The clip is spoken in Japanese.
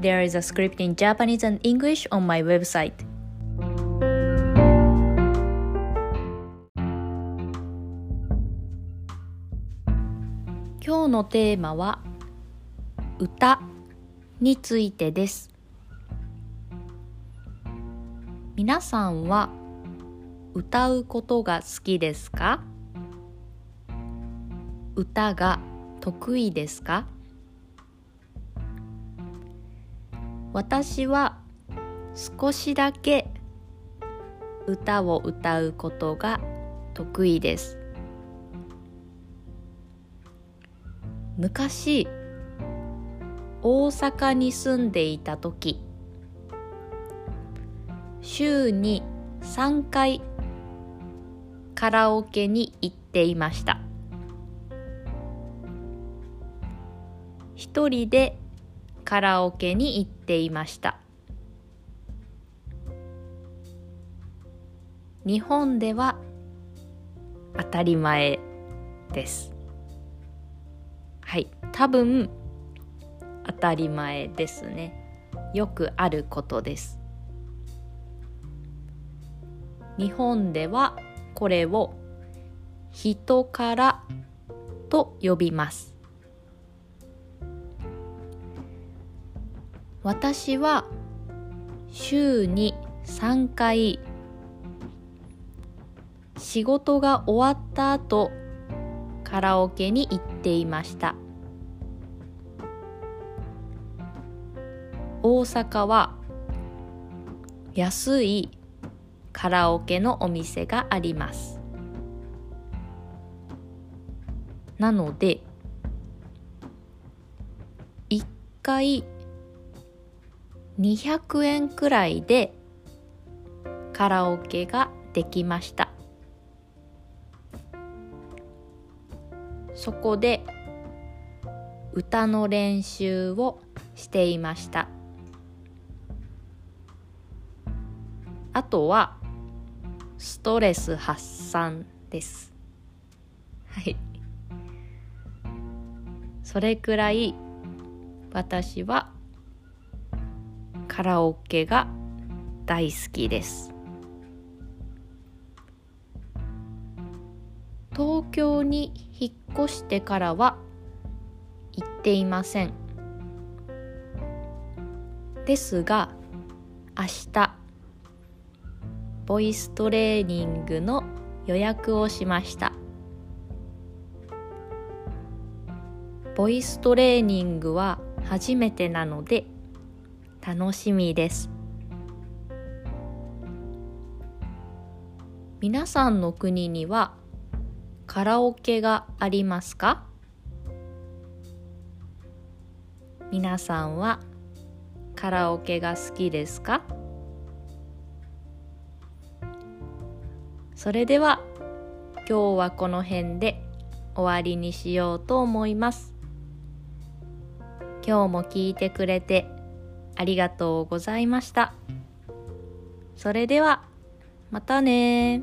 There is a script in Japanese and English on my website. 今日のテーマは歌についてです皆さんは歌うことが好きですか歌が得意ですか私は少しだけ歌を歌うことが得意です。昔大阪に住んでいた時週に3回カラオケに行っていました。一人でカラオケに行っていました。日本では当たり前です。はい。多分当たり前ですね。よくあることです。日本ではこれを人からと呼びます。私は週に3回仕事が終わった後カラオケに行っていました。大阪は安いカラオケのお店があります。なので1回200円くらいでカラオケができました。そこで歌の練習をしていました。あとはストレス発散です。はい。それくらい私はカラオケが大好きです。東京に引っ越してからは行っていません。ですが明日ボイストレーニングの予約をしました。ボイストレーニングは初めてなので楽しみです。皆さんの国にはカラオケがありますか？皆さんはカラオケが好きですか？それでは今日はこの辺で終わりにしようと思います。今日も聞いてくれてありがとうございました。それでは、またね